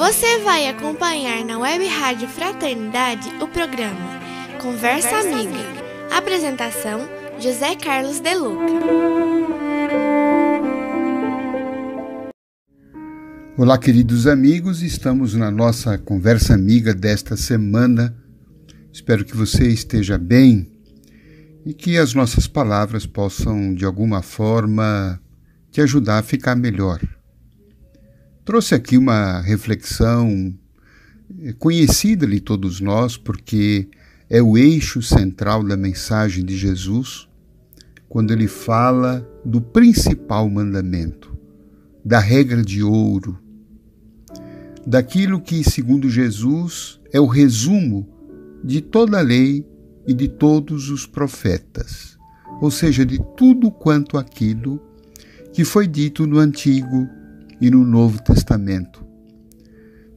Você vai acompanhar na Web Rádio Fraternidade o programa Conversa. Amiga. Apresentação: José Carlos Deluca. Olá, queridos amigos, estamos na nossa conversa amiga desta semana. Espero que você esteja bem e que as nossas palavras possam, de alguma forma, te ajudar a ficar melhor. Trouxe aqui uma reflexão conhecida de todos nós, porque é o eixo central da mensagem de Jesus, quando ele fala do principal mandamento, da regra de ouro, daquilo que, segundo Jesus, é o resumo de toda a lei e de todos os profetas, ou seja, de tudo quanto aquilo que foi dito no Antigo e no Novo Testamento.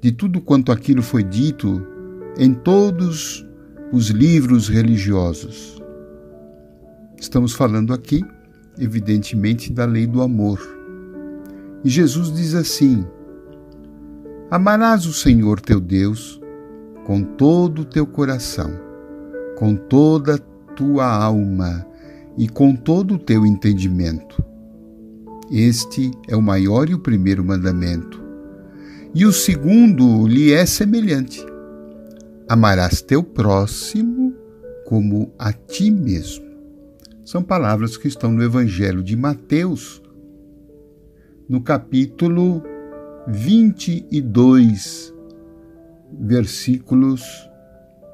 De tudo quanto aquilo foi dito em todos os livros religiosos. Estamos falando aqui, evidentemente, da lei do amor. E Jesus diz assim: Amarás o Senhor teu Deus com todo o teu coração, com toda a tua alma e com todo o teu entendimento este é o maior e o primeiro mandamento. E o segundo lhe é semelhante: amarás teu próximo como a ti mesmo. São palavras que estão no Evangelho de Mateus, no capítulo 22, versículos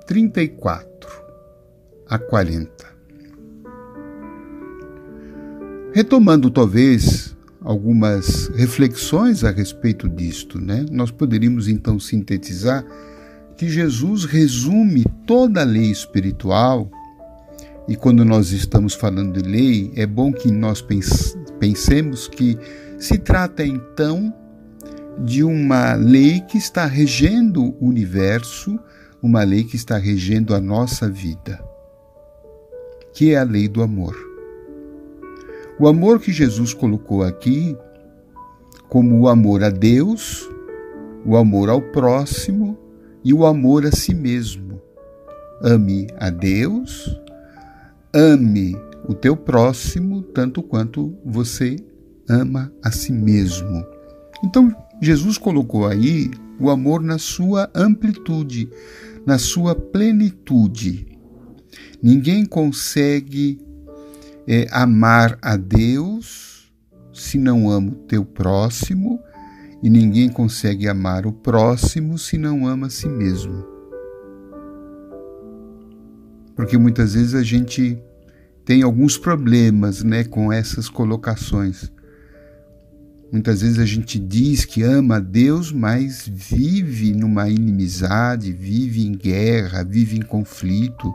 34 a 40. Retomando talvez algumas reflexões a respeito disto, né? Nós poderíamos então sintetizar que Jesus resume toda a lei espiritual, e quando nós estamos falando de lei, é bom que nós pensemos que se trata então de uma lei que está regendo o universo, uma lei que está regendo a nossa vida, que é a lei do amor. O amor que Jesus colocou aqui, como o amor a Deus, o amor ao próximo e o amor a si mesmo. Ame a Deus, ame o teu próximo tanto quanto você ama a si mesmo. Então, Jesus colocou aí o amor na sua amplitude, na sua plenitude. Ninguém consegue é amar a Deus se não ama o teu próximo, e ninguém consegue amar o próximo se não ama a si mesmo. Porque muitas vezes a gente tem alguns problemas né, com essas colocações. Muitas vezes a gente diz que ama a Deus, mas vive numa inimizade, vive em guerra, vive em conflito,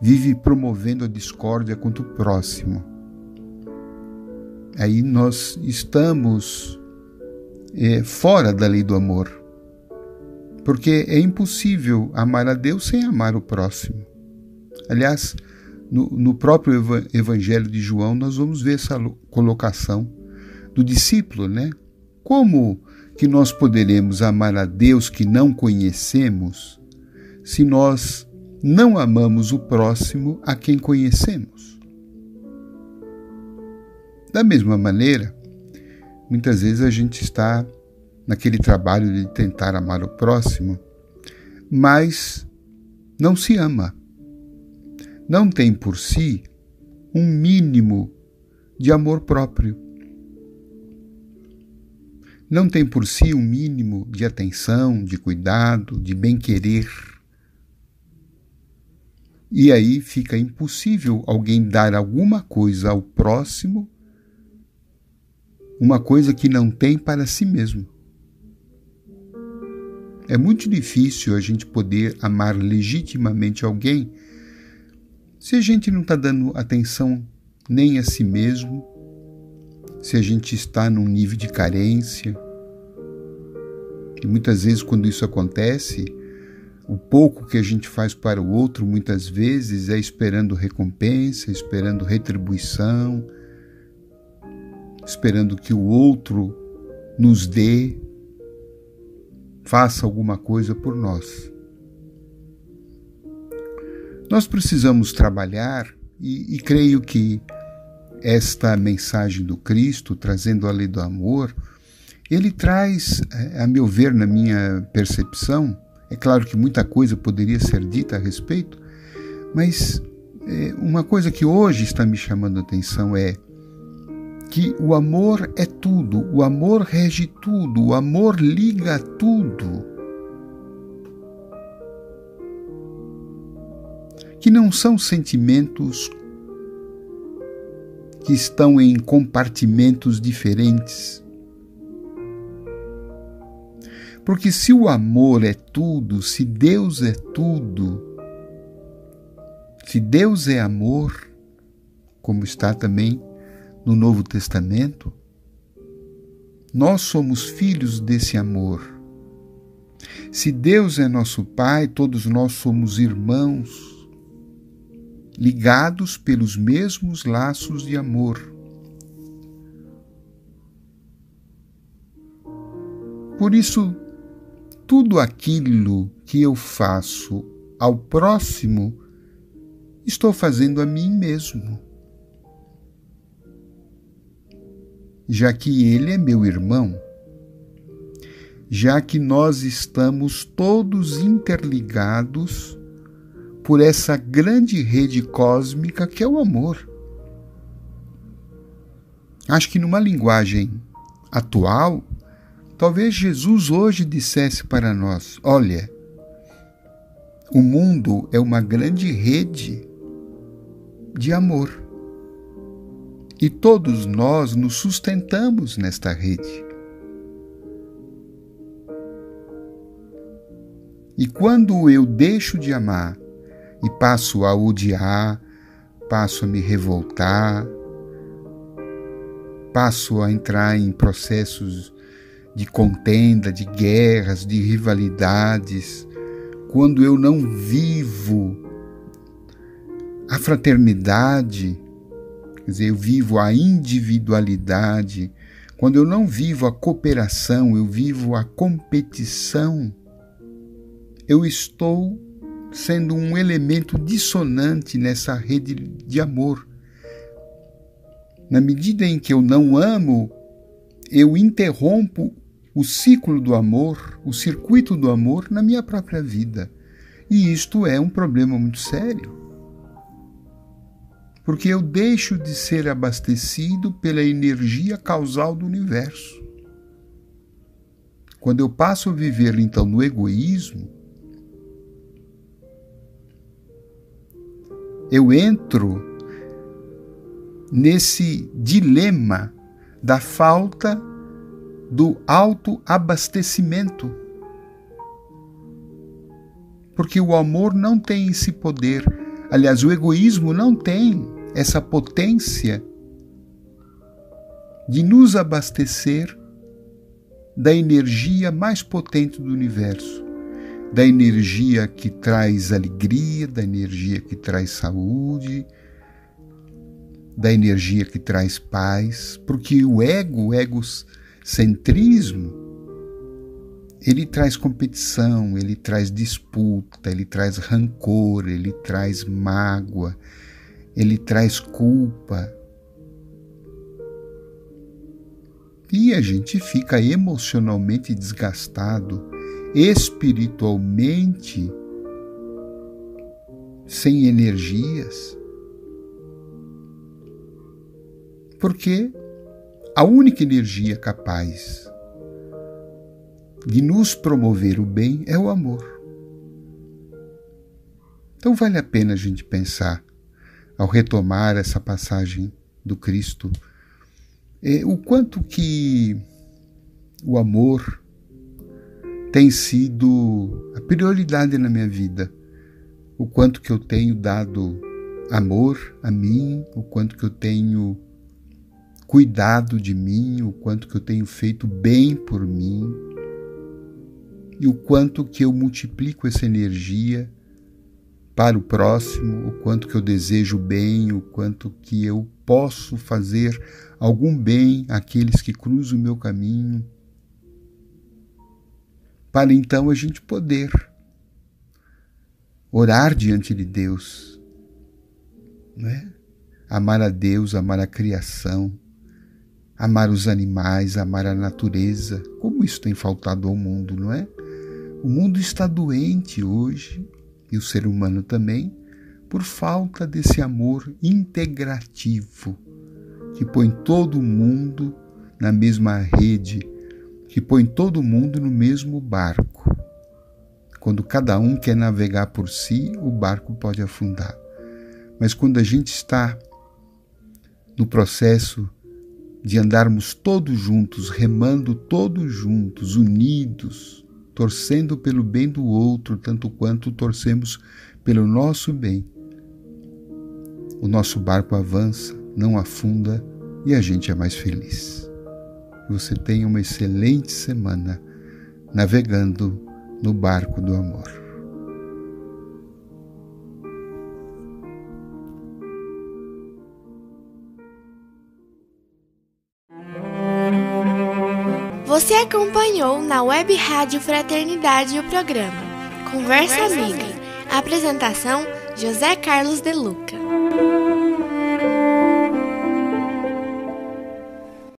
vive promovendo a discórdia contra o próximo. Aí nós estamos é, fora da lei do amor, porque é impossível amar a Deus sem amar o próximo. Aliás, no, no próprio Evangelho de João, nós vamos ver essa colocação do discípulo, né? Como que nós poderemos amar a Deus que não conhecemos se nós não amamos o próximo a quem conhecemos. Da mesma maneira, muitas vezes a gente está naquele trabalho de tentar amar o próximo, mas não se ama. Não tem por si um mínimo de amor próprio. Não tem por si um mínimo de atenção, de cuidado, de bem-querer e aí fica impossível alguém dar alguma coisa ao próximo, uma coisa que não tem para si mesmo. É muito difícil a gente poder amar legitimamente alguém se a gente não está dando atenção nem a si mesmo, se a gente está num nível de carência. E muitas vezes, quando isso acontece, o pouco que a gente faz para o outro, muitas vezes, é esperando recompensa, esperando retribuição, esperando que o outro nos dê, faça alguma coisa por nós. Nós precisamos trabalhar, e, e creio que esta mensagem do Cristo, trazendo a lei do amor, ele traz, eh, a meu ver, na minha percepção, é claro que muita coisa poderia ser dita a respeito, mas é, uma coisa que hoje está me chamando a atenção é que o amor é tudo, o amor rege tudo, o amor liga tudo. Que não são sentimentos que estão em compartimentos diferentes. Porque se o amor é tudo, se Deus é tudo, se Deus é amor, como está também no Novo Testamento, nós somos filhos desse amor. Se Deus é nosso Pai, todos nós somos irmãos, ligados pelos mesmos laços de amor. Por isso, tudo aquilo que eu faço ao próximo, estou fazendo a mim mesmo. já que ele é meu irmão, já que nós estamos todos interligados por essa grande rede cósmica que é o amor. Acho que numa linguagem atual, talvez Jesus hoje dissesse para nós: olha, o mundo é uma grande rede de amor e todos nós nos sustentamos nesta rede. E quando eu deixo de amar e passo a odiar, passo a me revoltar, passo a entrar em processos de contenda, de guerras, de rivalidades, quando eu não vivo a fraternidade, Quer dizer, eu vivo a individualidade. Quando eu não vivo a cooperação, eu vivo a competição, eu estou sendo um elemento dissonante nessa rede de amor. Na medida em que eu não amo, eu interrompo o ciclo do amor, o circuito do amor na minha própria vida. E isto é um problema muito sério porque eu deixo de ser abastecido pela energia causal do universo. Quando eu passo a viver então no egoísmo, eu entro nesse dilema da falta do autoabastecimento. Porque o amor não tem esse poder Aliás, o egoísmo não tem essa potência de nos abastecer da energia mais potente do universo, da energia que traz alegria, da energia que traz saúde, da energia que traz paz, porque o ego, o egocentrismo, ele traz competição, ele traz disputa, ele traz rancor, ele traz mágoa, ele traz culpa. E a gente fica emocionalmente desgastado, espiritualmente sem energias. Porque a única energia capaz de nos promover o bem é o amor. Então vale a pena a gente pensar, ao retomar essa passagem do Cristo, é, o quanto que o amor tem sido a prioridade na minha vida, o quanto que eu tenho dado amor a mim, o quanto que eu tenho cuidado de mim, o quanto que eu tenho feito bem por mim e o quanto que eu multiplico essa energia para o próximo, o quanto que eu desejo bem, o quanto que eu posso fazer algum bem àqueles que cruzam o meu caminho, para então a gente poder orar diante de Deus, não é? amar a Deus, amar a criação, amar os animais, amar a natureza. Como isso tem faltado ao mundo, não é? O mundo está doente hoje, e o ser humano também, por falta desse amor integrativo que põe todo mundo na mesma rede, que põe todo mundo no mesmo barco. Quando cada um quer navegar por si, o barco pode afundar. Mas quando a gente está no processo de andarmos todos juntos, remando todos juntos, unidos, torcendo pelo bem do outro, tanto quanto torcemos pelo nosso bem. O nosso barco avança, não afunda e a gente é mais feliz. Você tenha uma excelente semana navegando no barco do amor. Você acompanhou na Web Rádio Fraternidade o programa Conversa, Conversa Amiga. Amiga. Apresentação: José Carlos De Luca.